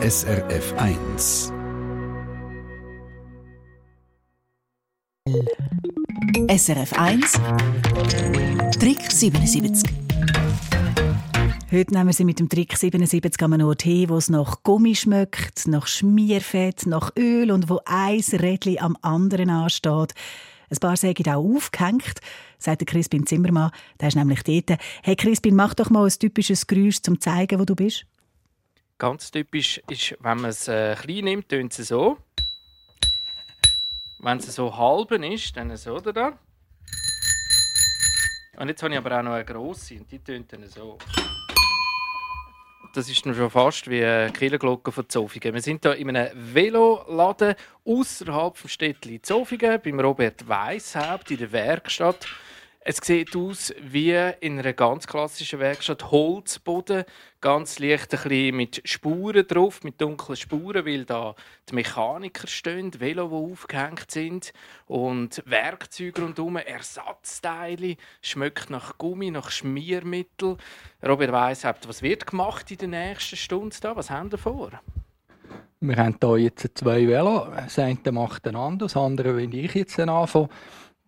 SRF 1. SRF 1 Trick 77 Heute nehmen wir Sie mit dem Trick 77 an einen Ort hin, wo es nach Gummi schmeckt, nach Schmierfett, nach Öl und wo ein Rädchen am anderen ansteht. Ein paar sagen auch aufgehängt, sagt der Crispin Zimmermann. Der ist nämlich dort. Hey Crispin, mach doch mal ein typisches Geräusch, um zu zeigen, wo du bist. Ganz typisch ist, wenn man es äh, klein nimmt, tönt es so. Wenn es so halben ist, dann so da. Und jetzt habe ich aber auch noch eine grosse und die tönt dann so. Das ist dann schon fast wie eine Kirchenglocke von Zofingen. Wir sind hier in einem Veloladen außerhalb des Städtchen Zofingen, beim Robert Weishaupt in der Werkstatt. Es sieht aus wie in einer ganz klassischen Werkstatt. Holzboden, ganz leicht ein bisschen mit Spuren drauf, mit dunklen Spuren, weil da die Mechaniker stehen, die Velo, die aufgehängt sind und Werkzeuge rundherum, Ersatzteile, schmeckt nach Gummi, nach Schmiermittel. Robert Weishaupt, was wird gemacht in der nächsten Stunde da? Was haben wir vor? Wir haben hier jetzt zwei Velo. Das eine macht ein anderes, das andere will ich jetzt anfangen.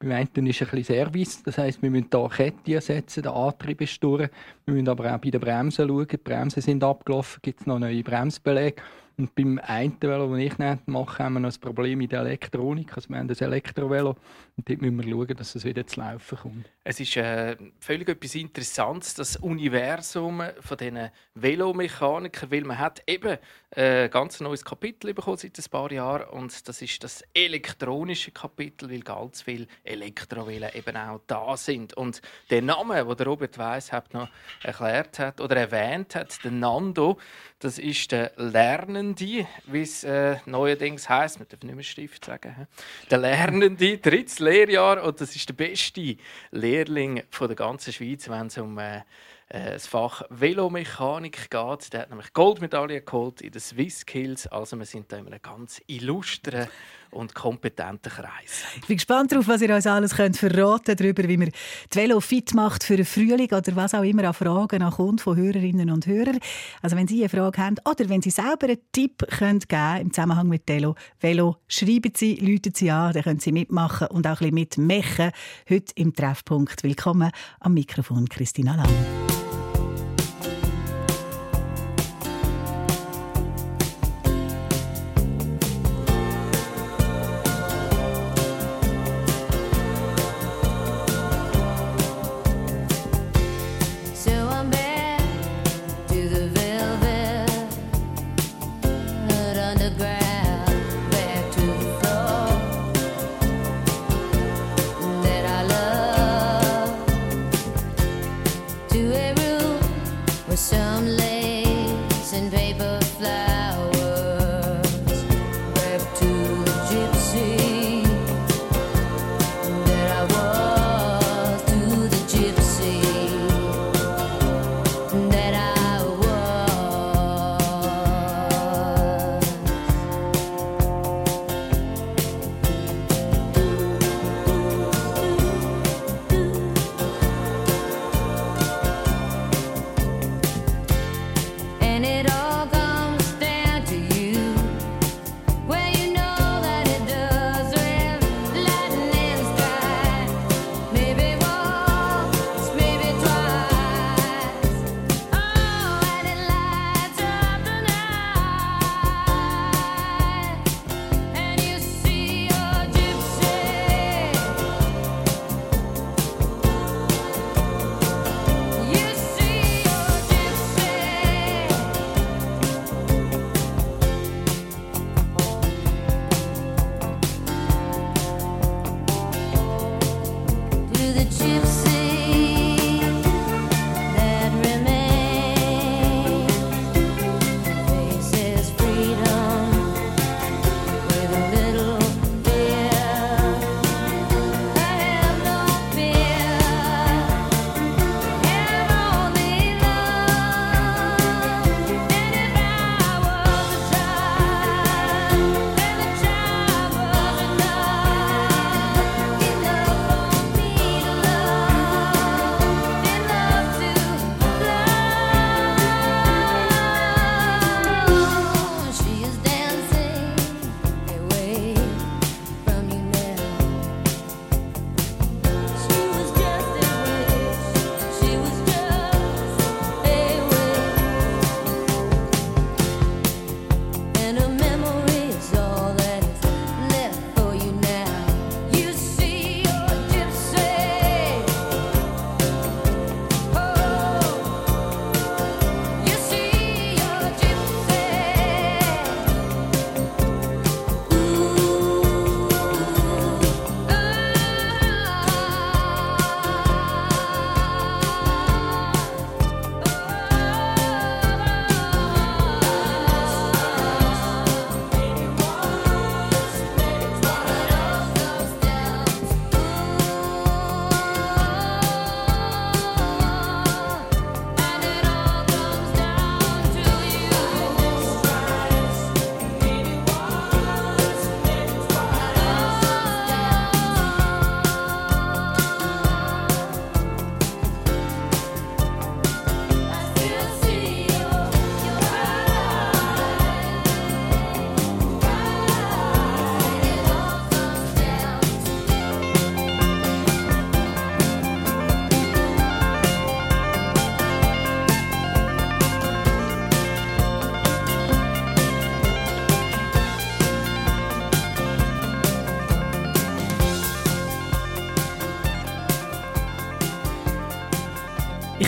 Beim einen ist ein bisschen Service, das heisst, wir müssen hier Kette ersetzen, der Antrieb ist durch. Wir müssen aber auch bei den Bremsen schauen, die Bremsen sind abgelaufen, gibt es noch neue Bremsbeläge. Und beim einen Velo, das ich mache, haben wir noch ein Problem mit der Elektronik. Also wir haben ein Elektrovelo und dort müssen wir schauen, dass es wieder zu laufen kommt. Es ist äh, völlig etwas Interessantes, das Universum von diesen Velomechanikern, weil man hat eben ein äh, ganz neues Kapitel bekommen seit ein paar Jahren und das ist das elektronische Kapitel, weil ganz viele Elektrovelo eben auch da sind. Und der Name, den Robert Weishaupt noch erklärt hat oder erwähnt hat, der Nando, das ist der Lernende, wie es äh, neuerdings heißt. Man darf nicht mehr Stift sagen. Der Lernende, drittes Lehrjahr und das ist der beste Lehrling von der ganzen Schweiz, wenn es um äh, äh, das Fach Velomechanik geht. Der hat nämlich Goldmedaille geholt in den Swiss Skills. Also wir sind da in einem ganz illustren und kompetenten Kreis. Ich bin gespannt darauf, was ihr uns alles könnt verraten darüber, wie man die Velo fit macht für den Frühling oder was auch immer an Fragen kommt von Hörerinnen und Hörern. Also wenn Sie eine Frage haben oder wenn Sie selber einen Tipp geben im Zusammenhang mit Velo, Velo schreiben Sie, läuten Sie an, dann können Sie mitmachen und auch ein bisschen mitmachen. Heute im Treffpunkt. Willkommen am Mikrofon Christina Lang.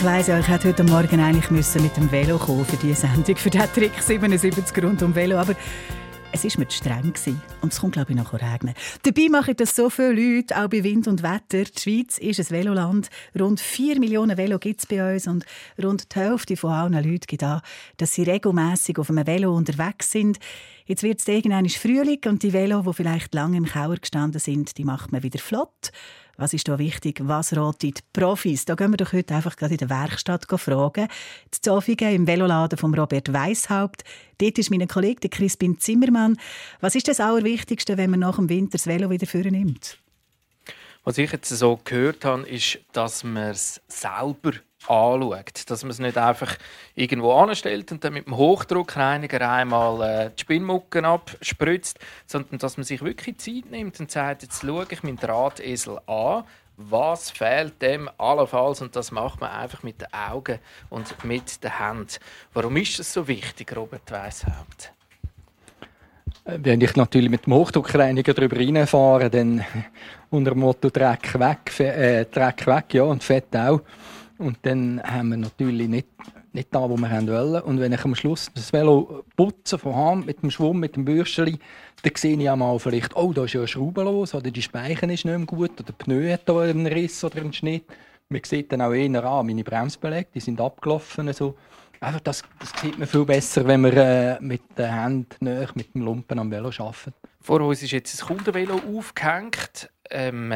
Ich weiss ja, ich hätte heute Morgen eigentlich mit dem Velo kommen für diese Sendung, für den Trick 77 rund um Velo, aber es war mir zu streng und es kommt, glaube ich, noch regnen. Dabei machen das so viele Leute, auch bei Wind und Wetter. Die Schweiz ist ein Veloland. Rund 4 Millionen Velo gibt es bei uns und rund die Hälfte von allen Leuten gibt an, dass sie regelmäßig auf einem Velo unterwegs sind. Jetzt wird es irgendwann Frühling und die Velo, die vielleicht lange im Kauer gestanden sind, die macht man wieder flott. Was ist da wichtig? Was raten die Profis? Da gehen wir doch heute einfach gerade in der Werkstatt fragen. Die Zofingen im Veloladen von Robert Weishaupt. Dort ist mein Kollege Crispin Zimmermann. Was ist das Allerwichtigste, wenn man nach dem Winter das Velo wieder vornimmt? Was ich jetzt so gehört habe, ist, dass man es selber anschaut. Dass man es nicht einfach irgendwo anstellt und dann mit dem Hochdruckreiniger einmal äh, die Spinnmucken abspritzt, sondern dass man sich wirklich Zeit nimmt und sagt, jetzt schaue ich meinen Drahtesel an, was fehlt dem allenfalls und das macht man einfach mit den Augen und mit den Händen. Warum ist das so wichtig, Robert Weishaupt? Äh, wenn ich natürlich mit dem Hochdruckreiniger darüber reinfahre, dann unter dem Motto Dreck weg, äh, Dreck weg ja, und Fett auch und dann haben wir natürlich nicht, nicht da, wo wir wollen. Und wenn ich am Schluss das Velo putze von Hand mit dem Schwamm, mit dem Bürstchen, dann sehe ich einmal vielleicht, oh, da ist ja eine Schraube los, oder die Speichen ist nicht mehr gut, oder der Pneu hat da einen Riss oder einen Schnitt. Man sieht dann auch eher an, meine Bremsbeläge, die sind abgelaufen. So. Einfach das, das sieht man viel besser, wenn wir äh, mit den Händen näher mit dem Lumpen am Velo arbeiten. Vor uns ist jetzt ein Kundenvelo aufgehängt. Ähm,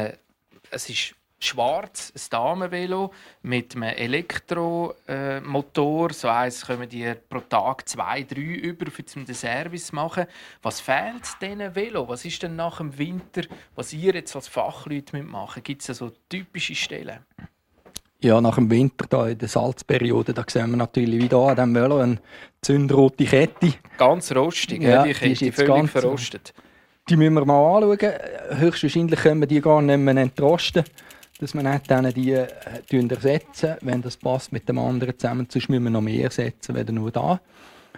es ist schwarz, ein Damenvelo mit einem Elektromotor. so eins kommen die pro Tag zwei, drei über, um den Service zu machen. Was fehlt diesen Velo? Was ist denn nach dem Winter, was ihr jetzt als Fachleute machen Gibt es so typische Stellen? Ja, nach dem Winter, da in der Salzperiode, da sehen wir natürlich wieder an diesem Velo eine zündrote Kette. Ganz rostig, ja, die Kette, die ist völlig ganz, verrostet. Die müssen wir mal anschauen. Höchstwahrscheinlich können wir die gar nicht mehr entrosten dass man nicht dann die äh, ersetzen, wenn das passt mit dem anderen zusammen, sonst müssen wir noch mehr ersetzen, wenn nur da.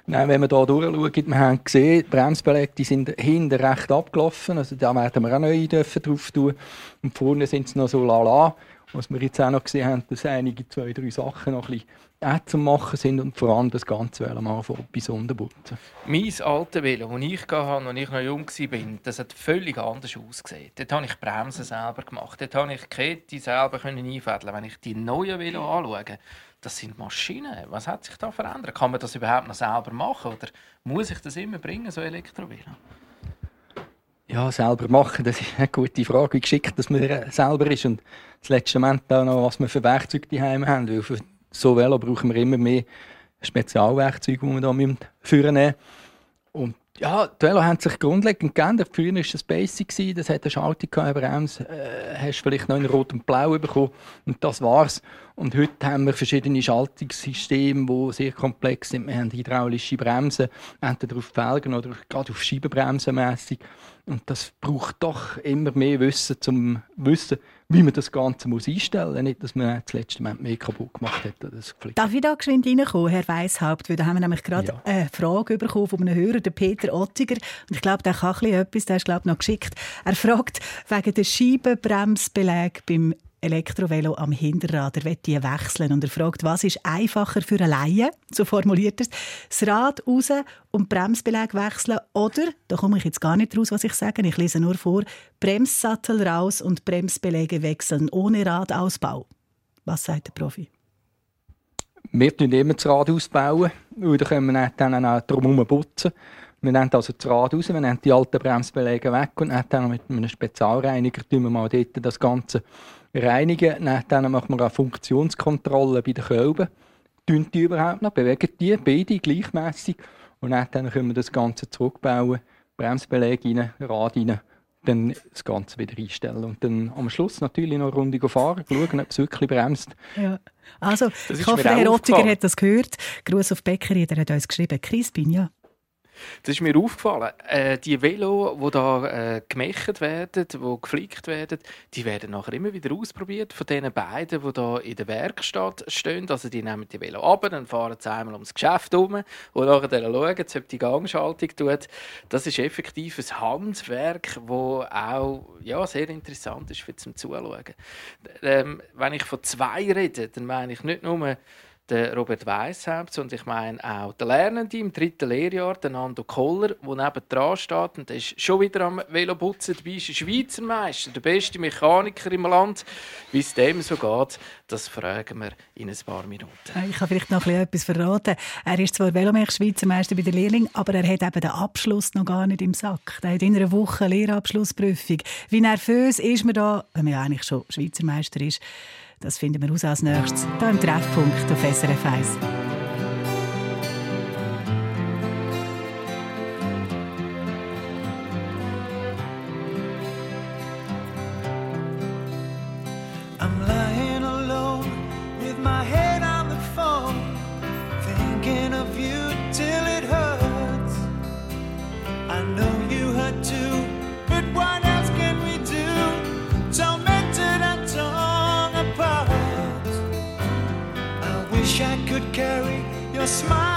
Dann, wenn wir hier durchschauen, wir haben gesehen, die Bremsbeläge sind hinten recht abgelaufen, also da werden wir auch neue drauf tun. Und vorne sind es noch so lala. Was wir jetzt auch noch gesehen haben, dass einige zwei, drei Sachen noch ein bisschen auch zu machen sind und vor allem das Ganze mal von bis unterputzen. Mein altes Velo, das ich hatte, als ich noch jung war, das hat völlig anders ausgesehen. Dort habe ich die Bremsen selber gemacht. Dort habe ich die Kette selber einfädeln Wenn ich die neuen Velo anschaue, das sind Maschinen. Was hat sich da verändert? Kann man das überhaupt noch selber machen? Oder muss ich das immer bringen, so Elektrovelo? Ja, selber machen, das ist eine gute Frage, wie geschickt dass man selber ist. Und das letzte Moment auch noch, was wir für Werkzeuge daheim haben. Weil für so Velo brauchen wir immer mehr Spezialwerkzeuge, die wir da führen nehmen. Und ja, die Velo haben sich grundlegend geändert. Früher war es Basic, das hat eine Schaltung, eine Bremse, äh, hast vielleicht noch in Rot und Blau bekommen und das war's. Und heute haben wir verschiedene Schaltungssysteme, die sehr komplex sind. Wir haben hydraulische Bremsen, entweder auf Felgen oder gerade auf Scheibenbremsen mässig. Und das braucht doch immer mehr Wissen, zum Wissen, wie man das Ganze muss einstellen muss. Nicht, dass man das letzte Mal mehr kaputt gemacht hat. Das Darf ich da geschwind reinkommen, Herr Weishaupt? Weil da haben wir nämlich gerade ja. eine Frage bekommen von einem Hörer, der Peter Ottiger. Und ich glaube, der kann etwas, der ist glaube noch geschickt. Er fragt wegen der Scheibenbremsbeläge beim Elektrovelo am Hinterrad. Er will die wechseln und er fragt, was ist einfacher für eine Laie, so formuliert er es, das Rad raus und Bremsbelag wechseln oder, da komme ich jetzt gar nicht raus, was ich sage, ich lese nur vor, Bremssattel raus und Bremsbeläge wechseln ohne Radausbau. Was sagt der Profi? Wir bauen immer das Rad ausbauen, weil dann können wir dann auch drumherum putzen. Wir nehmen also das Rad raus, wir nehmen die alten Bremsbeläge weg und dann mit einem Spezialreiniger tun wir mal dort das Ganze reinigen. Dann machen wir eine Funktionskontrolle bei den Kölben. Tun die überhaupt noch? Bewegen die beide gleichmäßig? Und dann können wir das Ganze zurückbauen. Bremsbeläge rein, Rad rein, dann das Ganze wieder einstellen. Und dann am Schluss natürlich noch eine Runde fahren, schauen, ob es wirklich bremst. Ja. Also, ich hoffe, Herr Ottiger hat das gehört. Gruß auf Bäckerin, der hat uns geschrieben. Crispin, ja. Das ist mir aufgefallen. Äh, die Velo, die da äh, gemacht werden, die geflickt werden, die werden nachher immer wieder ausprobiert von den beiden, die da in der Werkstatt stehen. Also die nehmen die Velo ab, dann fahren sie einmal ums Geschäft herum und nachher schauen, ob die Gangschaltung tut. Das ist effektiv ein Handwerk, das auch ja, sehr interessant ist für zum Zuschauen. Ähm, wenn ich von zwei rede, dann meine ich nicht nur der Robert Weishaupt und ich meine auch der Lernende im dritten Lehrjahr, der Nando Koller, der neben dran steht und der ist schon wieder am Veloputzen dabei, ist ein Schweizer Meister, der beste Mechaniker im Land. Wie es dem so geht, das fragen wir in ein paar Minuten. Ich kann vielleicht noch etwas verraten. Er ist zwar Velomech Schweizer Meister bei der Lehrling, aber er hat eben den Abschluss noch gar nicht im Sack. Er hat in einer Woche Lehrabschlussprüfung. Wie nervös ist man da, wenn man ja eigentlich schon Schweizer Meister ist? Das finden wir aus als nächstes hier im Treffpunkt auf SRF 1. smile.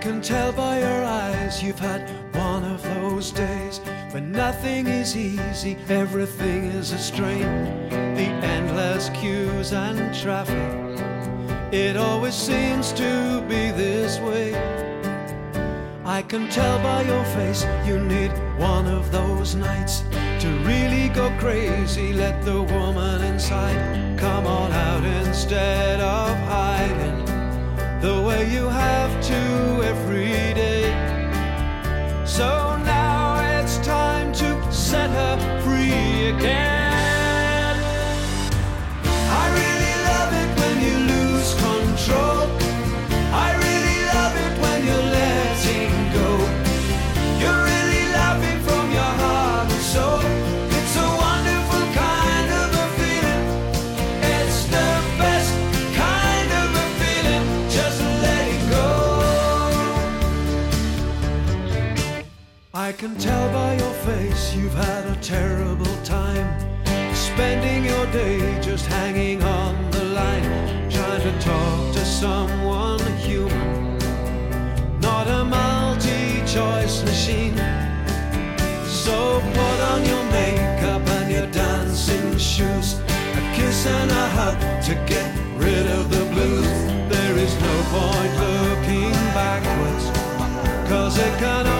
Tell by your eyes you've had one of those days when nothing is easy, everything is a strain. The endless queues and traffic, It always seems to be this way. I can tell by your face you need one of those nights to really go crazy. Let the woman inside come on out instead of hiding the way you have to every day. So now it's time to set her free again. I really love it when you lose control. Can tell by your face you've had a terrible time. Spending your day just hanging on the line, trying to talk to someone human, not a multi choice machine. So put on your makeup and your dancing shoes, a kiss and a hug to get rid of the blues. There is no point looking backwards, cause it can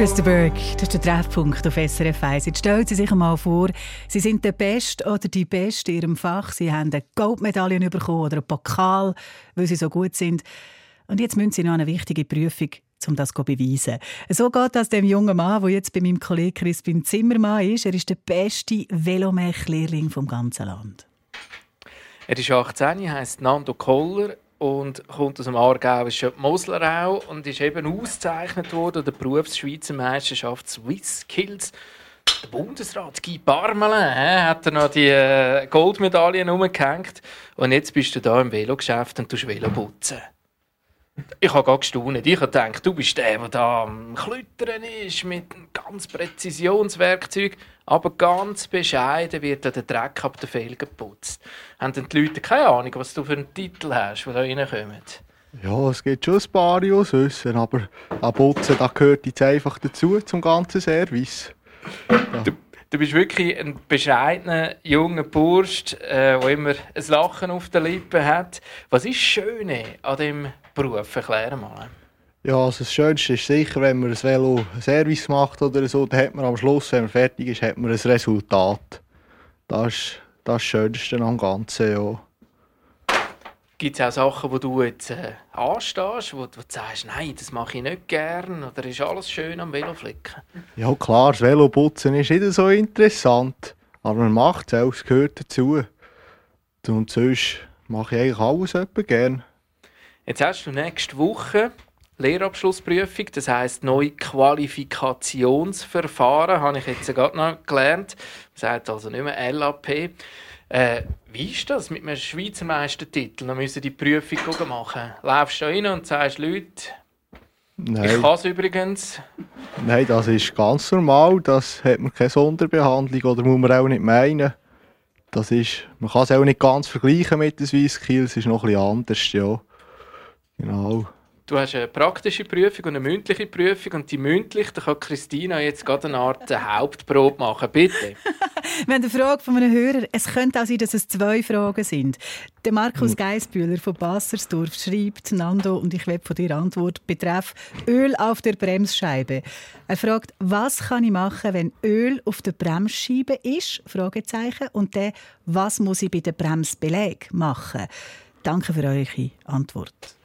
Letting go. Christa Berg, das ist der Treffpunkt auf SRF 1. Jetzt stellen Sie sich einmal vor, Sie sind der Beste oder die Beste in Ihrem Fach. Sie haben eine Goldmedaille bekommen oder einen Pokal, weil Sie so gut sind. Und jetzt müssen Sie noch eine wichtige Prüfung, um das zu beweisen. So geht das dem jungen Mann, der jetzt bei meinem Kollegen Crispin Zimmermann ist. Er ist der beste Velomech-Lehrling vom ganzen Land. Er ist 18, heißt Nando Koller und kommt aus dem aargauischen Moslerau und ist eben ausgezeichnet worden der Berufsschweizer Meisterschaft Swiss Skills. Der Bundesrat Guy Parmelin hat er noch die äh, Goldmedaillen umgehängt und jetzt bist du da im Velogeschäft und tust Velo putzen. Ich habe gerade gestaunt. Ich habe gedacht, du bist der, der da am Klüttern ist mit einem ganz Präzisionswerkzeug. Aber ganz bescheiden wird da der Dreck ab den Felgen geputzt. Haben denn die Leute keine Ahnung, was du für einen Titel hast, der da reinkommt? Ja, es gibt schon ein paar Auswissen, aber ein Putzen, das gehört jetzt einfach dazu, zum ganzen Service. Du, du bist wirklich ein bescheidener, junger Bursch, äh, der immer ein Lachen auf den Lippen hat. Was ist das Schöne an diesem Beruf? Erklär mal. Ja, also das Schönste ist sicher, wenn man ein Velo Service macht oder so, dann hat man am Schluss, wenn man fertig ist, hat man ein Resultat. Das ist das Schönste am Ganzen, ja. Gibt es auch Sachen, wo du jetzt äh, anstehst, wo, wo du sagst, nein, das mache ich nicht gern oder ist alles schön am Veloflicken? Ja klar, das Veloputzen ist nicht so interessant, aber man macht es auch, es gehört dazu. Und sonst mache ich eigentlich alles etwa gern. Jetzt hast du nächste Woche Lehrabschlussprüfung, das heisst neue Qualifikationsverfahren, habe ich jetzt gerade noch gelernt. Man sagt also nicht mehr LAP. Äh, wie ist das mit einem Schweizer Meistertitel? Dann müssen die Prüfung machen. Laufst du rein und sagst, Leute, ich Nein, kann es übrigens. nein, das ist ganz normal, das hat man keine Sonderbehandlung oder muss man auch nicht meinen. das ist, man kann es auch nicht ganz vergleichen mit den Swisskill, es ist noch bisschen anders, ja. Genau. Du hast eine praktische Prüfung und eine mündliche Prüfung und die mündliche, da kann Christina jetzt gerade eine Art Hauptprobe machen, bitte. Wir haben eine Frage von einem Hörer. Es könnte auch sein, dass es zwei Fragen sind. Der Markus Geisbühler von Bassersdorf schreibt, Nando, und ich will von dir Antwort betreff Öl auf der Bremsscheibe. Er fragt, was kann ich machen, wenn Öl auf der Bremsscheibe ist? Fragezeichen. Und der, was muss ich bei dem Bremsbeleg machen? Danke für eure Antwort.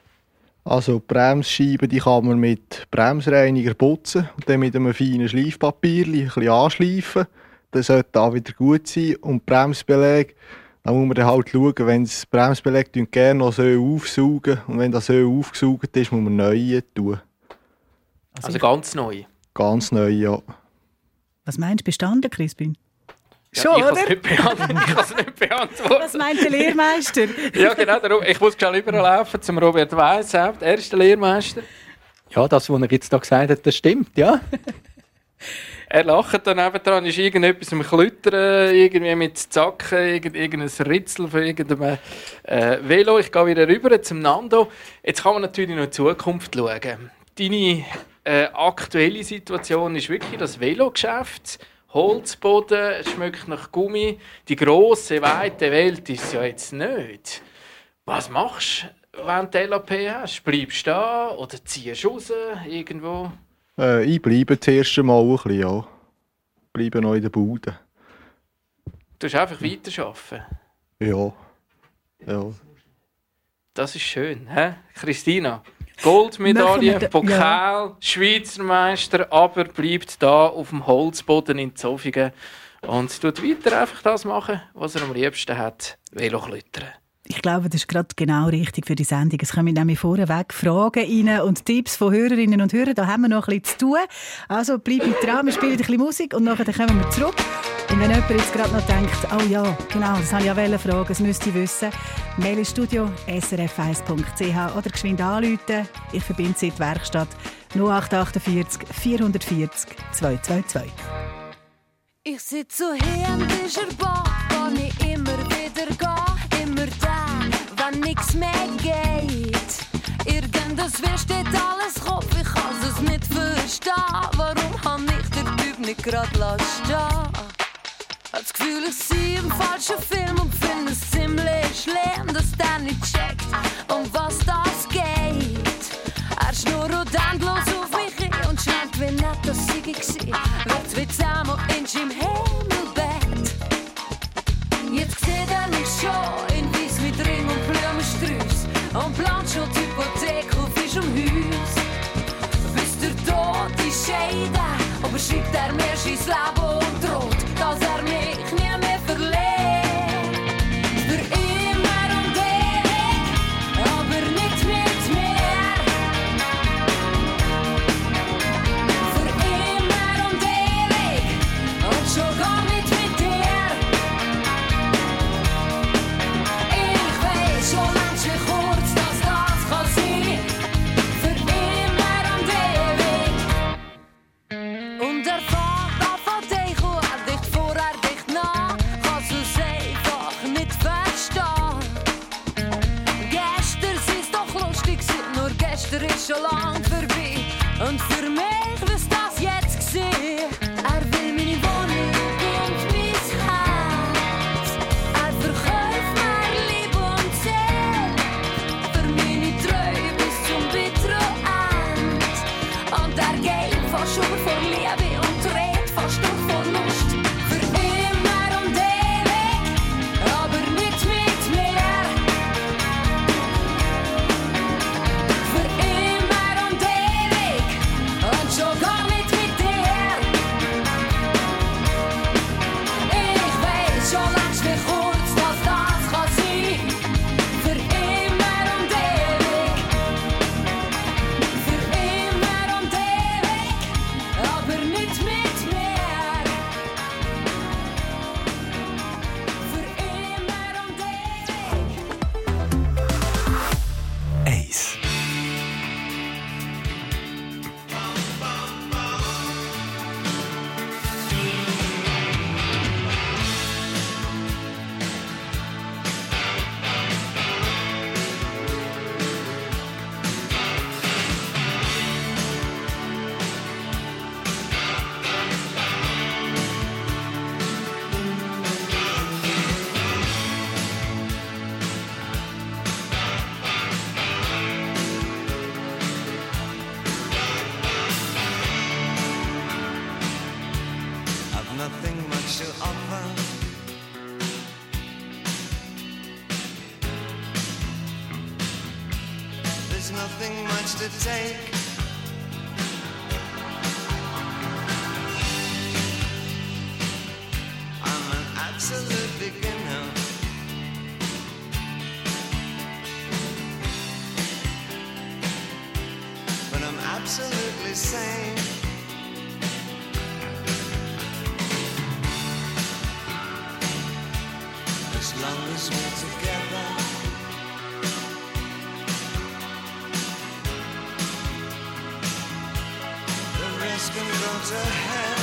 Also die Bremsscheiben die kann man mit Bremsreiniger putzen und dann mit einem feinen Schleifpapier ein bisschen anschleifen. Dann sollte da wieder gut sein. Und Bremsbeleg, da muss man dann halt schauen, wenn das Bremsbeleg gerne noch Öl aufsaugen und wenn das Öl aufgesaugt ist, muss man neu tun. Also, also ganz neu? Ganz neu, ja. Was meinst du, bestanden, Crispin? Schon, ja, ich kann es nicht beantworten. Was meint der Lehrmeister? ja, genau. Darum, ich muss schnell überlaufen zum Robert Weiss, der erste Lehrmeister. Ja, das, was er jetzt da gesagt hat, das stimmt, ja. er lacht dann dran, ist irgendetwas am Klüttern, irgendwie mit Zacken, irgendein Ritzel von irgendeinem äh, Velo. Ich gehe wieder rüber zum Nando. Jetzt kann man natürlich noch in die Zukunft schauen. Deine äh, aktuelle Situation ist wirklich das Velogeschäft. Holzboden, es schmeckt nach Gummi. Die große, weite Welt ist ja jetzt nicht. Was machst du, wenn du LAP hast? Bleibst du da oder ziehst du raus irgendwo? Äh, ich bleibe das erste Mal ein bisschen, ja. Bleibe noch in der Bude. Du musst einfach weiterarbeiten? Ja. ja. Das ist schön, hä? Christina? Goldmedaille, Pokal, ja. Schweizer Meister, aber bleibt da auf dem Holzboden in Zofingen und tut weiter einfach das machen, was er am liebsten hat, Veloklettern. Ich glaube, das ist gerade genau richtig für die Sendung. Es kommen nämlich vorweg Fragen rein und Tipps von Hörerinnen und Hörern. Da haben wir noch ein bisschen zu tun. Also bleibt dran, wir spielen ein bisschen Musik und nachher kommen wir zurück. Und wenn jemand jetzt gerade noch denkt, oh ja, genau, das habe ich ja fragen, das müsste ich wissen, Mail ins Studio srf1.ch oder geschwind anrufen. Ich verbinde Sie in die Werkstatt 0848 440 222. Ich sitze hier am Tischerbad, wo nichts mehr geht. Irgendwas steht alles Kopf, ich kann es nicht verstehen. Warum habe ich den Typ nicht gerade stehen das Gefühl, ich sehe im falschen Film und finde es ziemlich schlimm, dass der nicht checkt, um was das geht. Er schnurrt endlos auf mich hin und scheint wie nett, ich war. Wird wie zusammen in seinem Himmelbett. Und plant schon die Hypothek auf unserem Haus. Bis der Tod die Scheide, aber schreibt er mir sein Leben und droht, nothing much to offer. There's nothing much to take. To hell.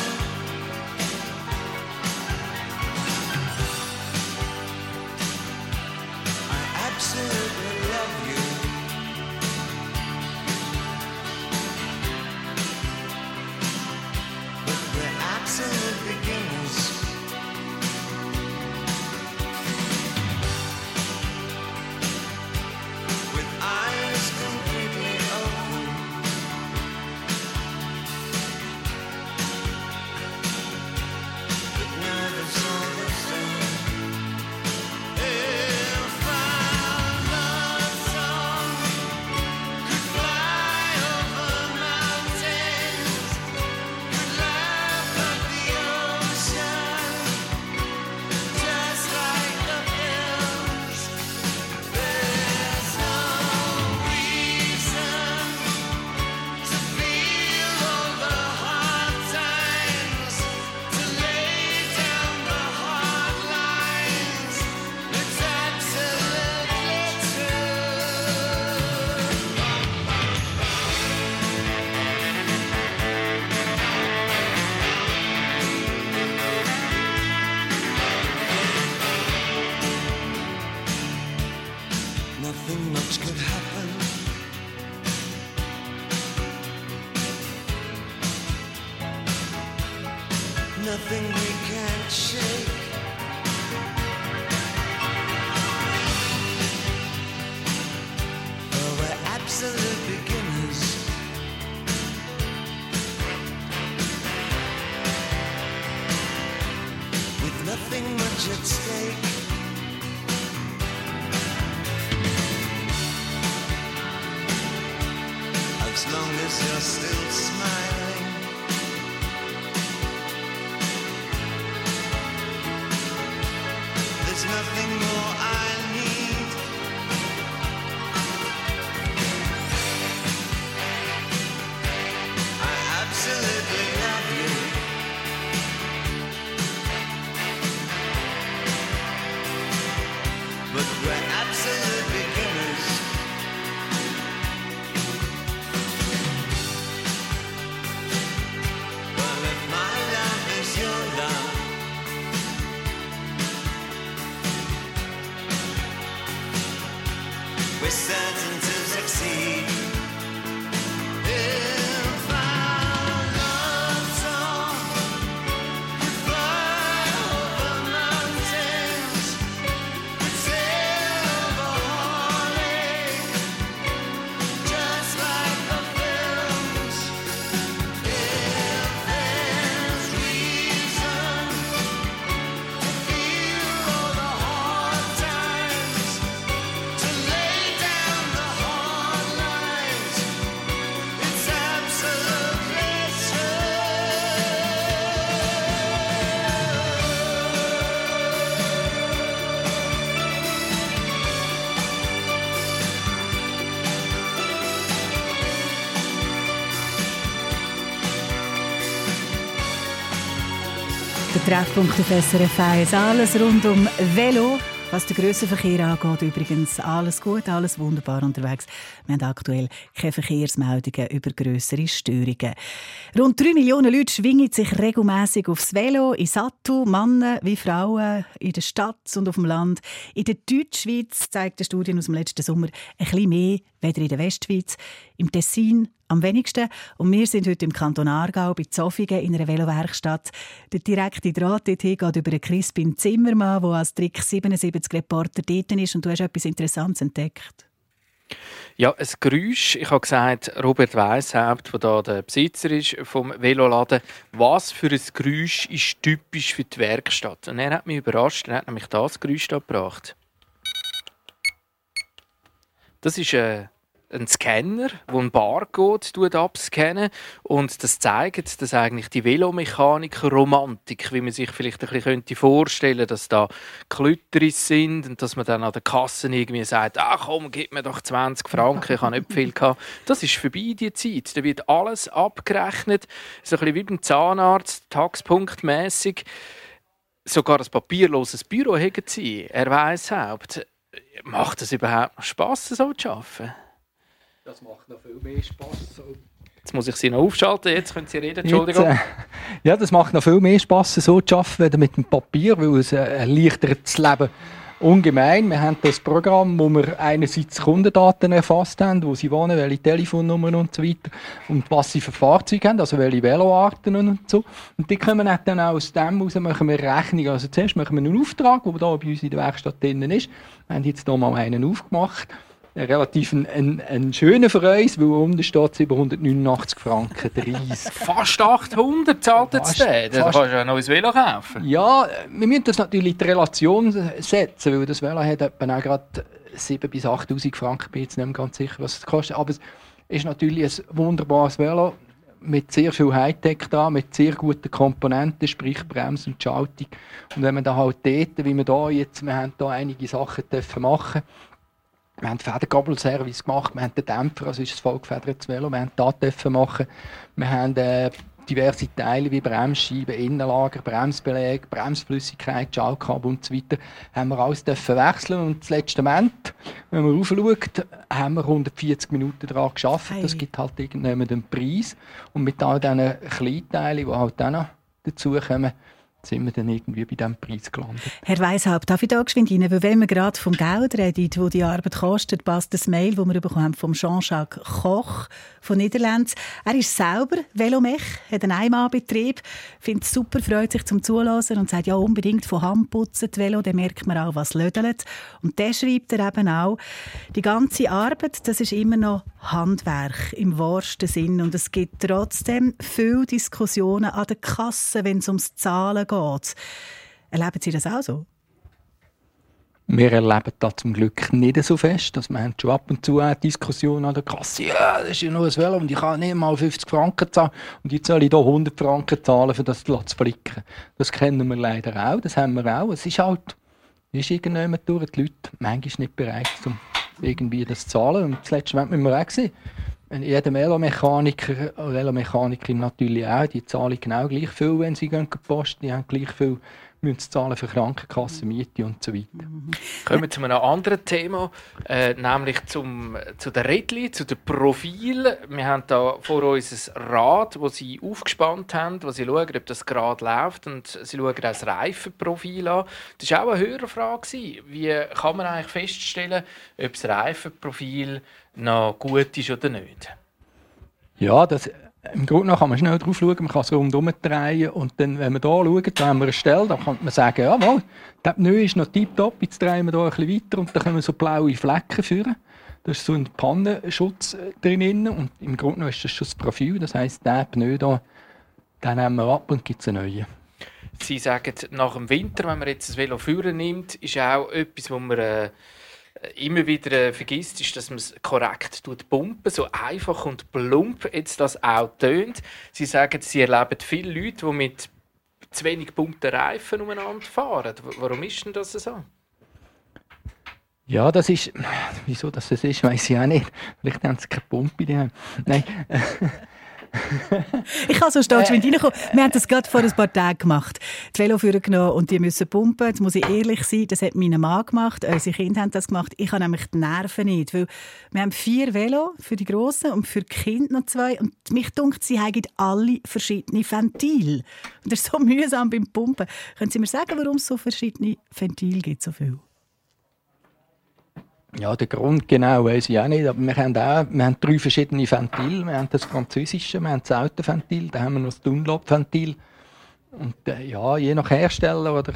Treffpunkt auf SRF 1. Alles rund um Velo. Was den Grössenverkehr angeht, übrigens alles gut, alles wunderbar unterwegs. Wir haben aktuell keine Verkehrsmeldungen über grössere Störungen. Rund drei Millionen Leute schwingen sich regelmäßig aufs Velo, in Sattel, Männer wie Frauen, in der Stadt und auf dem Land. In der Deutschschweiz zeigt eine Studie aus dem letzten Sommer ein bisschen mehr weder in der Westschweiz, im Tessin am wenigsten. Und wir sind heute im Kanton Aargau bei Zofingen in einer Velowerkstatt. Der direkte Draht dorthin geht über Crispin Zimmermann, der als Trick 77 Reporter dort ist. Und du hast etwas Interessantes entdeckt. Ja, ein Geräusch. Ich habe gesagt, Robert Weishaupt, der da der Besitzer ist vom Veloladen, was für ein Geräusch ist typisch für die Werkstatt? Und er hat mich überrascht. Er hat nämlich das Geräusch da gebracht. Das ist ein, einen Scanner, der einen Barcode abscannen und das zeigt, dass eigentlich die Velomechanik-Romantik, wie man sich vielleicht ein bisschen vorstellen könnte, dass da Klütteris sind und dass man dann an der Kasse irgendwie sagt, ach komm, gib mir doch 20 Franken, ich habe nicht viel gehabt. Das ist vorbei, die Zeit. Da wird alles abgerechnet, so ein bisschen wie beim Zahnarzt, taxpunktmäßig. Sogar ein papierloses Büro haben sie. Er weiß Haupt. Macht es überhaupt Spass, so zu arbeiten? Das macht noch viel mehr Spass. So. Jetzt muss ich Sie noch aufschalten, jetzt können Sie reden, Entschuldigung. Jetzt, äh, ja, das macht noch viel mehr Spass, so zu arbeiten mit dem Papier, weil es äh, erleichtert das Leben ungemein. Wir haben das Programm, wo wir einerseits Kundendaten erfasst haben, wo sie wohnen, welche Telefonnummern und so weiter und was sie für Fahrzeuge haben, also welche Veloarten und so. Und die können wir dann auch aus dem heraus machen wir Rechnung. Also zuerst machen wir einen Auftrag, der hier bei uns in der Werkstatt drin ist. Wir haben jetzt hier mal einen aufgemacht relativ ein, ein, ein schöner uns, weil unten steht 789 Franken 30. Fast 800 zahlt jetzt der. Da kannst du ein neues Velo kaufen. Ja, wir müssen das natürlich in die Relation setzen, weil das Velo hat etwa auch gerade 7'000 bis 8'000 Franken. Ich bin jetzt nicht ganz sicher, was es kostet. Aber es ist natürlich ein wunderbares Velo mit sehr viel Hightech da, mit sehr guten Komponenten, sprich Bremse und Schaltung. Und wenn man da halt dort, wie wir da jetzt, wir haben da einige Sachen dürfen machen wir haben Federgabelservice gemacht, wir haben den Dämpfer, also ist das vollgefedertes Velo, wir haben dürfen machen. Wir haben äh, diverse Teile wie Bremsscheiben, Innenlager, Bremsbeleg, Bremsflüssigkeit, Schaltkabel und so weiter, haben wir alles dürfen wechseln und das letzte Moment, wenn man raufschaut, haben wir 140 Minuten daran geschafft. Das gibt halt irgendjemand einen Preis und mit all diesen Kleinteilen, die halt dann noch dazukommen, sind wir dann irgendwie bei diesem Preis gelandet. Herr Weishaupt, darf ich da geschwind rein? Weil wenn wir gerade vom Geld reden, wo die Arbeit kostet, passt das Mail, das wir bekommen haben vom Jean-Jacques Koch von Niederlands. Er ist selber Velomech, hat einen Einmannbetrieb, findet es super, freut sich zum Zulassen und sagt, ja unbedingt von Hand putzen die Velo, dann merkt man auch, was lödelt. Und der schreibt er eben auch, die ganze Arbeit, das ist immer noch Handwerk im wahrsten Sinn und es gibt trotzdem viele Diskussionen an der Kasse, wenn es ums Zahlen geht. Erleben Sie das auch so? Wir erleben das zum Glück nicht so fest. Dass wir haben schon ab und zu eine Diskussion an der Kasse. Ja, das ist ja nur ein Velo und ich kann nicht mal 50 Franken zahlen. Und jetzt soll ich hier 100 Franken zahlen, für das zu flicken. Das kennen wir leider auch. Das haben wir auch. Es ist halt, ist irgendjemand durch. Die Leute manchmal nicht bereit, um irgendwie das zu zahlen. Und Mal müssen wir auch sehen. Jeder Velomechaniker, Velomechanikerin natürlich auch, die zahlen genau gleich viel, wenn sie gehen posten. Die haben gleich viel müssen zahlen für Krankenkasse, Miete und so weiter. Kommen wir zu einem anderen Thema, äh, nämlich zum, zu den Rädchen, zu den Profilen. Wir haben da vor uns ein Rad, das Sie aufgespannt haben, wo Sie schauen, ob das gerade läuft und Sie schauen auch das Reifenprofil an. Das war auch eine höhere Frage. Wie kann man eigentlich feststellen, ob das Reifenprofil noch gut ist oder nicht? Ja, das im Grunde kann man schnell drauf schauen, man kann es rundherum drehen und dann, wenn wir hier schauen, da haben wir eine Stelle, da kann man sagen, ja, mal, der Pneu ist noch tiptop, jetzt drehen wir hier ein bisschen weiter und dann können wir so blaue Flecken führen. Da ist so ein Pannenschutz äh, drin und im Grunde ist das schon das Profil, das heisst, der Pneu hier, den nehmen wir ab und gibt es einen neuen. Sie sagen, nach dem Winter, wenn man jetzt das Velo führen nimmt, ist auch etwas, wo man äh, immer wieder äh, vergisst, ist, dass man es korrekt pumpen so einfach und plump jetzt das auch tönt. Sie sagen, sie erleben viele Leute, die mit zu wenig pumpten Reifen umeinander fahren. Warum ist denn das so? Ja, das ist, wieso das ist, weiß ich auch nicht. Vielleicht haben sie keine Pumpe. Nein. ich kann so stolz mit reinkommen. Wir haben das gerade vor ein paar Tagen gemacht. Die Veloführer genommen und die müssen pumpen. Jetzt muss ich ehrlich sein, das hat mein Mann gemacht. Unsere Kinder haben das gemacht. Ich habe nämlich die Nerven nicht. Weil wir haben vier Velo für die Grossen und für die Kinder noch zwei. Und mich dunkt, sie haben alle verschiedene Ventile. Und das ist so mühsam beim Pumpen. Können Sie mir sagen, warum es so verschiedene Ventile gibt? So viel? Ja, der Grund genau weiß ich auch nicht, aber wir haben auch wir haben drei verschiedene Ventile. Wir haben das französische, wir haben das Autoventil, dann haben wir noch das Dunlop-Ventil. Und äh, ja, je nach Hersteller oder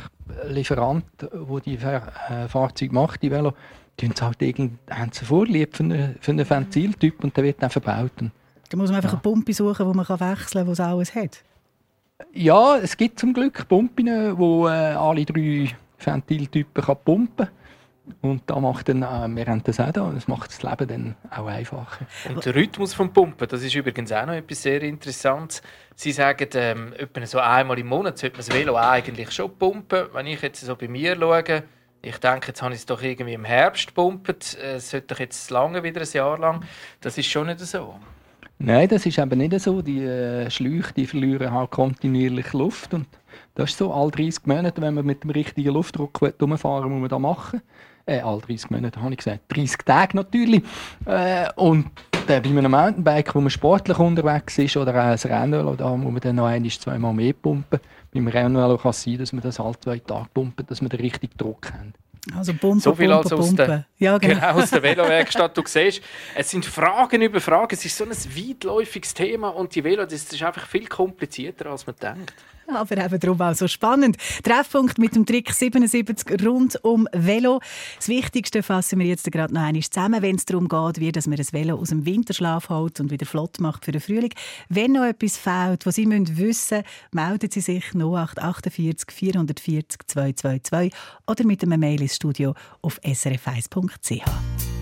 Lieferant, wo die äh, Fahrzeuge macht, die Velo, die halt irgend, haben sie Vorlieb für einen, für einen Ventiltyp und der wird dann verbaut. Da muss man einfach ja. eine Pumpe suchen, wo man kann wechseln kann, es alles hat. Ja, es gibt zum Glück Pumpen, die äh, alle drei Ventiltypen kann pumpen kann. Und da macht dann, äh, wir haben das auch da, das macht das Leben dann auch einfacher. Und der Rhythmus vom Pumpen, das ist übrigens auch noch etwas sehr Interessantes. Sie sagen, ähm, etwa so einmal im Monat sollte man das Velo eigentlich schon pumpen. Wenn ich jetzt so bei mir schaue, ich denke, jetzt habe ich es doch irgendwie im Herbst gepumpt, äh, es sollte doch jetzt lange wieder ein Jahr lang. Das ist schon nicht so. Nein, das ist eben nicht so. Die äh, Schläuche die verlieren halt kontinuierlich Luft. Und das ist so, alle 30 Monate, wenn man mit dem richtigen Luftdruck rumfahren muss man das machen. Äh, alle 30 Monate, habe ich gesagt. 30 Tage natürlich. Äh, und äh, bei einem Mountainbike, wo man sportlich unterwegs ist, oder auch ein Rennvelo, da muss man dann noch ein, zweimal mehr pumpen. Beim Rennvelo kann es sein, dass man das alle zwei Tage pumpen, dass man den richtigen Druck hat. Also Pumpen, So viel Pumpen, also aus Pumpen. der- ja, genau. Genau, aus der Velowerkstatt. Du siehst, es sind Fragen über Fragen. Es ist so ein weitläufiges Thema und die Velo, das ist einfach viel komplizierter, als man denkt. Aber eben darum auch so spannend. Treffpunkt mit dem Trick 77 rund um Velo. Das Wichtigste fassen wir jetzt gerade noch einmal zusammen, wenn es darum geht, wie dass man ein Velo aus dem Winterschlaf holt und wieder flott macht für den Frühling. Wenn noch etwas fehlt, was Sie müssen wissen melden Sie sich 0848 440 222 oder mit einem Mail ins Studio auf srf1.ch.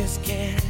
just can't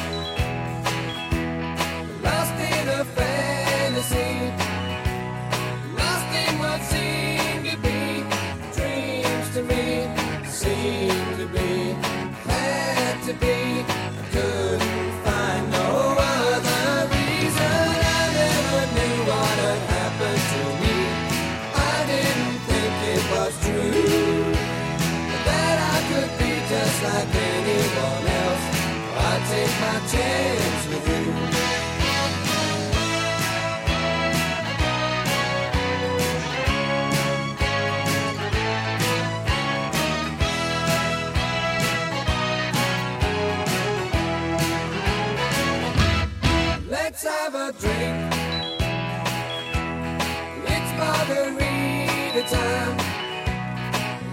time.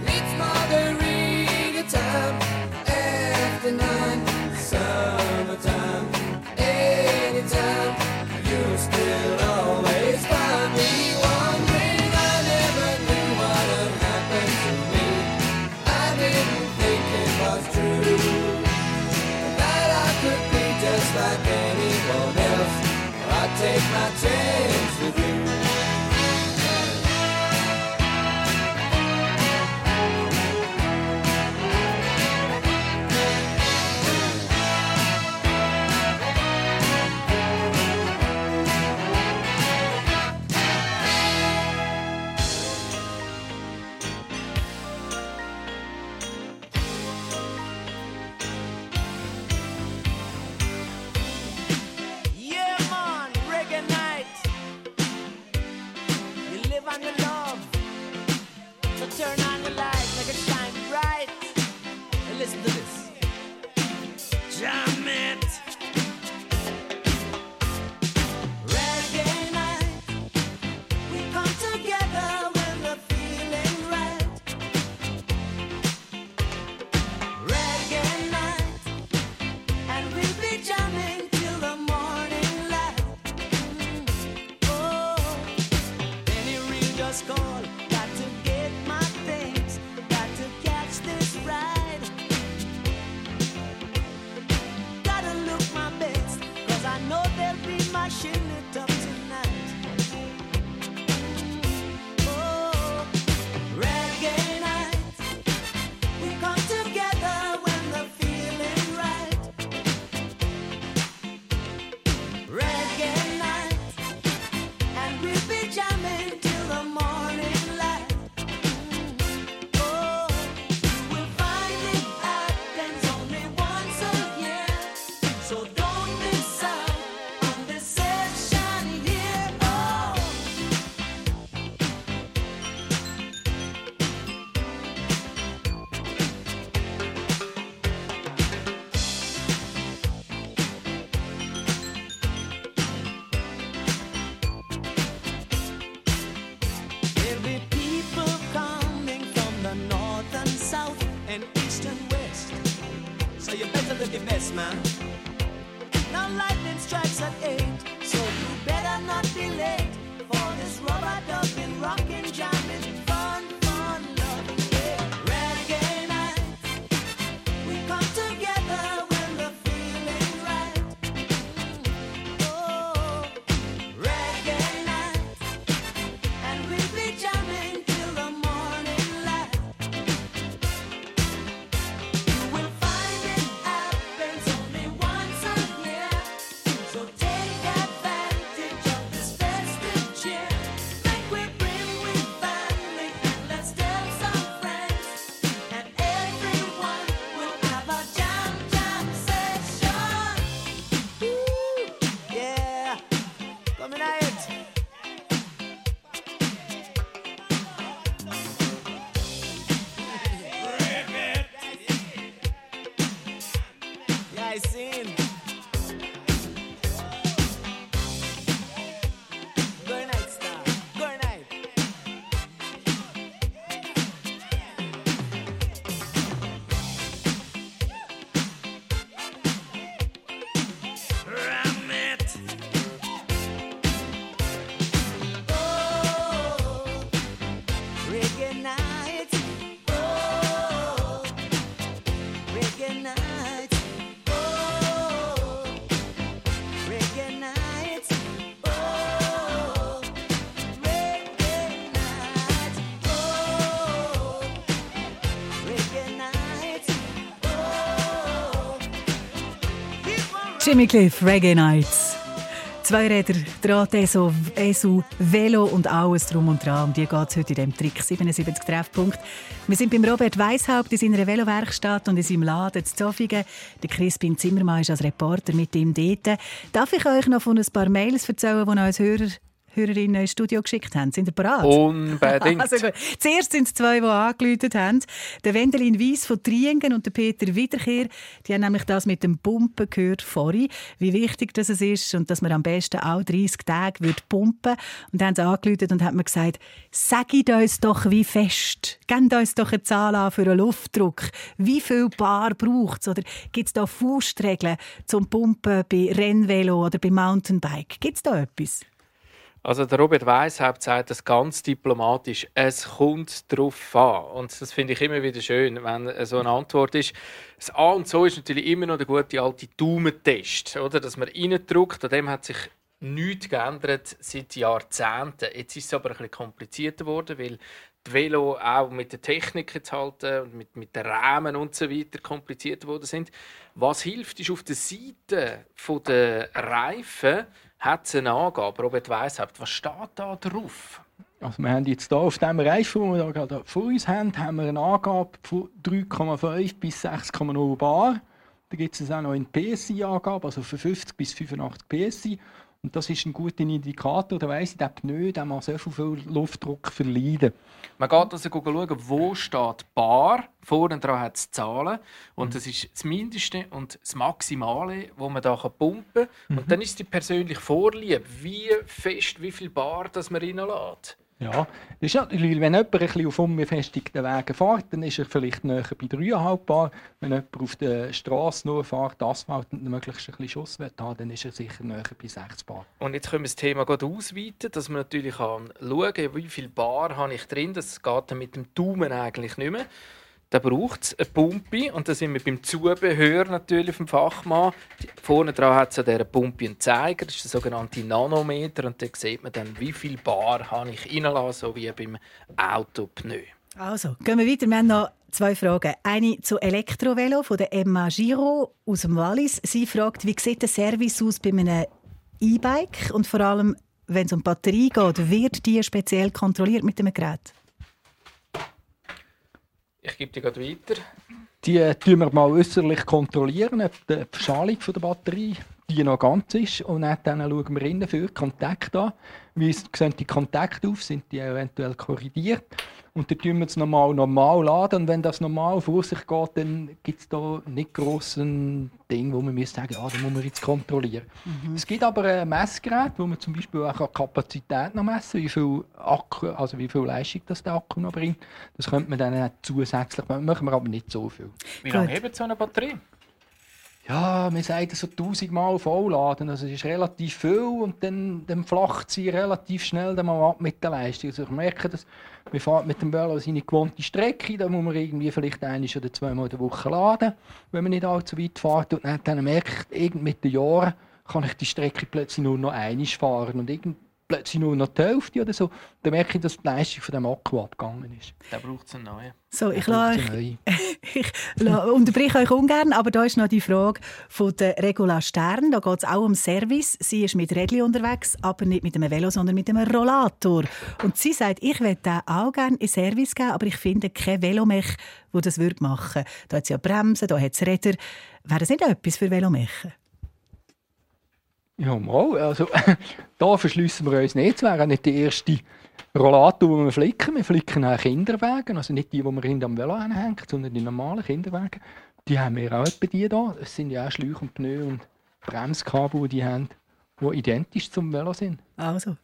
It's after nine. Summertime, anytime. You still always find me wondering. I never knew what had happened to me. I didn't think it was true that I could be just like anyone else. I take my chance with you. Jimmy Cliff, Reggae Nights. Zweiräder, Draht, ESO, ESU, Velo und alles drum und dran. Um die geht es heute in diesem Trick 77 Treffpunkt. Wir sind beim Robert Weishaupt in seiner Velowerkstatt und in seinem Laden zu Zofingen. Der Crispin Zimmermann ist als Reporter mit ihm dort. Darf ich euch noch von ein paar Mails erzählen, die uns Hörer Hörerinnen ins Studio geschickt haben. Sind ihr bereit? Unbedingt. Also gut. Zuerst sind es zwei, die angeläutet haben. Der Wendelin Weiss von Triengen und der Peter Wiederkehr. Die haben nämlich das mit dem Pumpen gehört vorhin, wie wichtig das ist und dass man am besten auch 30 Tage wird pumpen Und dann haben sie angeläutet und haben mir gesagt, sagt uns doch, wie fest. Gebt uns doch eine Zahl an für einen Luftdruck. Wie viel Bar braucht es? Oder gibt es da Faustregeln zum Pumpen bei Rennvelo oder bei Mountainbike? Gibt es da etwas? Also der Robert Weishaupt sagt das ganz diplomatisch. Es kommt darauf an. Und das finde ich immer wieder schön, wenn so eine Antwort ist. Das A und so ist natürlich immer noch der gute alte Daumentest, oder? Dass man reindrückt. An dem hat sich nichts geändert seit Jahrzehnten. Jetzt ist es aber ein bisschen komplizierter geworden, weil die Velo auch mit der Technik jetzt halt, äh, und mit, mit den Rahmen und so weiter kompliziert worden sind. Was hilft, ist auf der Seite der Reifen hat es eine Angabe. Robert Weishaupt, was steht da drauf? Also wir haben jetzt hier auf dem Reifen, den wir gerade vor uns haben, haben wir eine Angabe von 3,5 bis 6,0 Bar. Da gibt es auch noch eine PSI-Angabe, also von 50 bis 85 PSI. Und das ist ein guter Indikator, da weiss ich, der Pneu der muss so viel Luftdruck verleiden. Man geht also schauen, wo steht Bar. Vorne dran hat es Zahlen. Und das ist das Mindeste und das Maximale, wo man da pumpen kann. Und dann ist die persönlich Vorliebe, wie fest, wie viel Bar das man reinlässt. Ja, ist natürlich, wenn jemand ein bisschen auf unbefestigten Wegen fährt, dann ist er vielleicht näher bei 3,5 Bar. Wenn jemand auf der Straße nur fährt, Asphalt und möglichst ein bisschen Schuss haben, dann ist er sicher näher bei 6 Bar. Und jetzt können wir das Thema gerade ausweiten, dass man natürlich schauen kann, wie viel Bar habe ich drin. Das geht dann mit dem Daumen eigentlich nicht mehr. Da braucht es eine Pumpe und da sind wir beim Zubehör natürlich vom Fachmann. Vorne dran hat es an dieser Pumpe einen Zeiger, das ist der sogenannte Nanometer und da sieht man dann, wie viel Bar habe ich reinlassen, so wie beim Autopneu. Also, gehen wir weiter. Wir haben noch zwei Fragen. Eine zu Elektrovelo von der Emma Giro aus dem Wallis. Sie fragt, wie sieht der Service aus bei einem E-Bike und vor allem, wenn es um Batterie geht, wird die speziell kontrolliert mit dem Gerät? Ich gebe dir gerade weiter. Die äh, tun wir mal äußerlich kontrollieren, ob die Verschalung der Batterie die noch ganz ist. Und dann, dann schauen wir innen für Kontakt an. Wie sehen die Kontakte auf? Sind die eventuell korrigiert? Und dann tun wir es nochmal normal laden. Und wenn das normal vor sich geht, dann gibt es da nicht grossen Ding, wo man müsste sagen, ja, da muss man jetzt kontrollieren. Es gibt aber ein Messgerät, wo man zum Beispiel auch die Kapazität noch messen kann, wie viel Akku, also wie viel Leistung das der Akku noch bringt. Das könnte man dann zusätzlich machen, machen wir aber nicht so viel. Wie lange hebt so eine Batterie? Ja, wir sagen so 1000 Mal vollladen. Also es ist relativ viel und dann, dann flacht sie relativ schnell dann mal ab mit der Leistung. Also ich merke, dass wir fahren mit dem Velo seine gewohnte Strecke, da muss man irgendwie vielleicht ein oder zweimal in der Woche laden, wenn man nicht allzu weit fährt. Und dann, dann merke ich, irgend mit den Jahren kann ich die Strecke plötzlich nur noch einmal fahren und irgend plötzlich nur noch die Hälfte oder so. Dann merke ich, dass die Leistung von dem Akku abgegangen ist. Da braucht es einen neuen. So, ich, Dann euch, eine neue. ich unterbreche euch ungern, aber da ist noch die Frage von der Regula Stern. Da geht es auch um Service. Sie ist mit Rädli unterwegs, aber nicht mit einem Velo, sondern mit einem Rollator. Und sie sagt, ich würde den auch gerne in Service geben, aber ich finde kein Velomech, wo das würde machen. Da hat es ja Bremsen, da hat es Räder. Wäre das nicht etwas für Velomechen? Ja, mal. Also, da verschliessen wir uns nicht. Es wäre nicht der erste Rollator, den wir flicken. Wir flicken auch Kinderwagen. Also nicht die, die wir hinter am Velo hängen, sondern die normalen Kinderwagen. Die haben wir auch etwa die da. Es sind ja auch Schläuche und Pneu und Bremskabel, die haben, die identisch zum Velo sind. Also,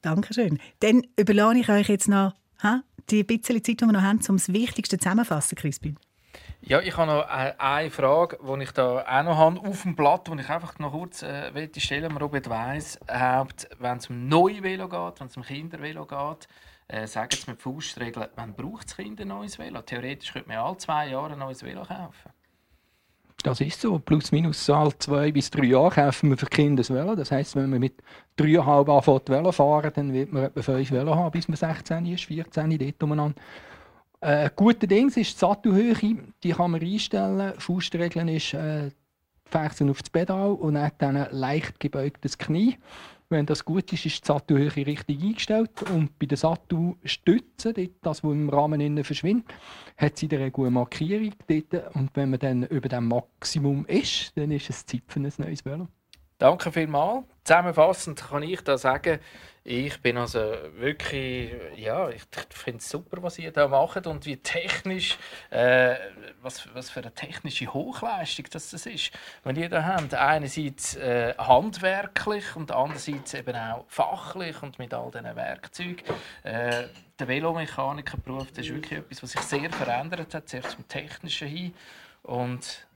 danke schön. Dann überlasse ich euch jetzt noch ha, die bisschen Zeit, die wir noch haben, um das Wichtigste zusammenzufassen, Crispin. Ja, ich habe noch äh, eine Frage, die ich da auch noch habe auf dem Blatt, die ich einfach noch kurz äh, stellen Robert Weiss, wenn es um neue Velo geht, wenn es um Kindervelo geht, äh, sagen Sie mit Faustregeln, wann braucht das Kind ein neues Velo? Theoretisch könnte man alle zwei Jahre ein neues Velo kaufen. Das ist so. Plus minus alle zwei bis drei Jahre kaufen wir für Kinder ein Velo. Das heisst, wenn man mit dreieinhalb anfängt Velo fahren, dann wird man etwa fünf Velo haben, bis man 16 ist, 14 dort umeinander. Äh, gute Ding ist die Sattelhöhe, die kann man einstellen. Faustregeln ist äh, Fersen auf das Pedal und dann ein leicht gebeugtes Knie. Wenn das gut ist, ist die Sattelhöhe richtig eingestellt. Und bei den Sattelstützen, das, was im Rahmen innen verschwindet, hat sie eine gute Markierung dort. Und wenn man dann über dem Maximum ist, dann ist es Zeit ein neues Velo. Danke vielmals. Zusammenfassend kann ich da sagen, ich bin also wirklich, ja, ich finde es super, was ihr da macht und wie technisch, äh, was, was für eine technische Hochleistung das, das ist, wenn ihr da habt. Einerseits äh, handwerklich und andererseits eben auch fachlich und mit all diesen Werkzeugen. Äh, der Velomechanikerberuf, das ist wirklich etwas, was sich sehr verändert hat, sehr zum Technischen hin und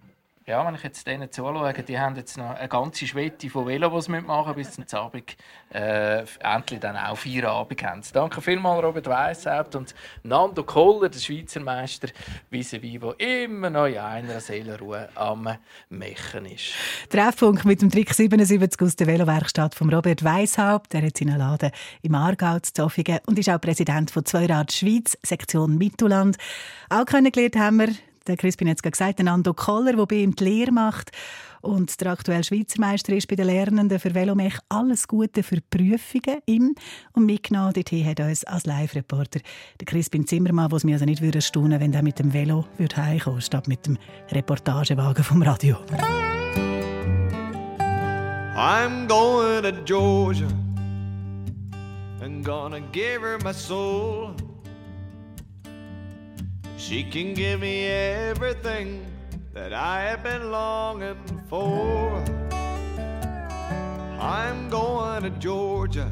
ja, wenn ich jetzt denen zuschaue, die haben jetzt noch eine ganze Schwette von Velo, die sie mitmachen bis zum Abend äh, endlich dann auch vier Abend haben. Danke vielmals Robert Weishaupt und Nando Koller, der Schweizer Meister, vis-à-vis, der immer noch in einer Seelenruhe am Mechen ist. Treffpunkt mit dem Trick 77 aus der Velowerkstatt von Robert Weishaupt. Er hat seinen Laden im Aargau zu Zofingen und ist auch Präsident von Zweirad Schweiz, Sektion Mittelland. Auch kennengelernt haben wir der Crispin hat es gesagt, Nando Koller, der bei ihm die Lehre macht und der aktuelle Schweizer Meister ist bei den Lernenden für Velomech. Alles Gute für die Prüfungen ihm. Und mitgenommen dorthin hat uns als Live-Reporter der Crispin Zimmermann, was mir also nicht würde staunen, wenn er mit dem Velo würde statt mit dem Reportagewagen vom Radio. I'm going to Georgia and gonna give her my soul. She can give me everything that I have been longing for. I'm going to Georgia,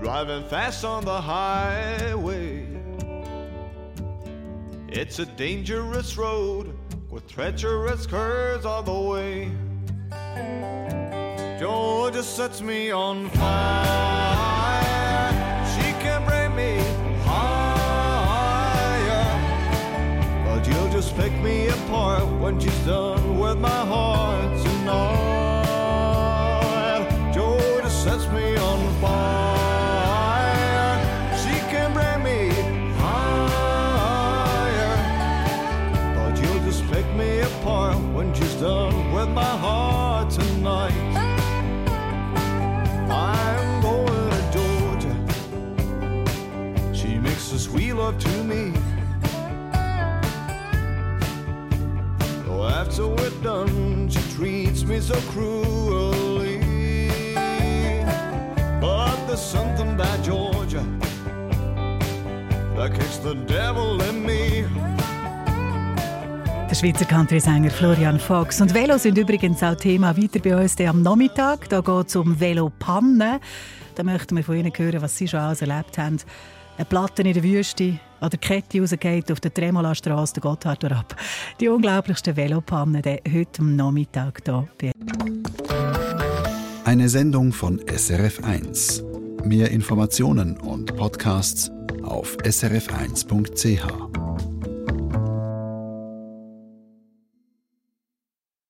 driving fast on the highway. It's a dangerous road with treacherous curves all the way. Georgia sets me on fire. Pick me apart when she's done with my heart after we're done, she treats me so cruelly. But there's something about Georgia that kicks the devil in me. Der Schweizer Country-Sänger Florian Fox. Und Velo sind übrigens auch Thema weiter bei uns am Nachmittag. Da geht es um Velopannen. Da möchten wir von Ihnen hören, was Sie schon alles erlebt haben. Eine Platte in der Wüste, an der Kette rausgeht auf der Tremola-Straße, der Gotthard ab. Die unglaublichsten Velopannen heute am Nachmittag hier Eine Sendung von SRF1. Mehr Informationen und Podcasts auf srf1.ch.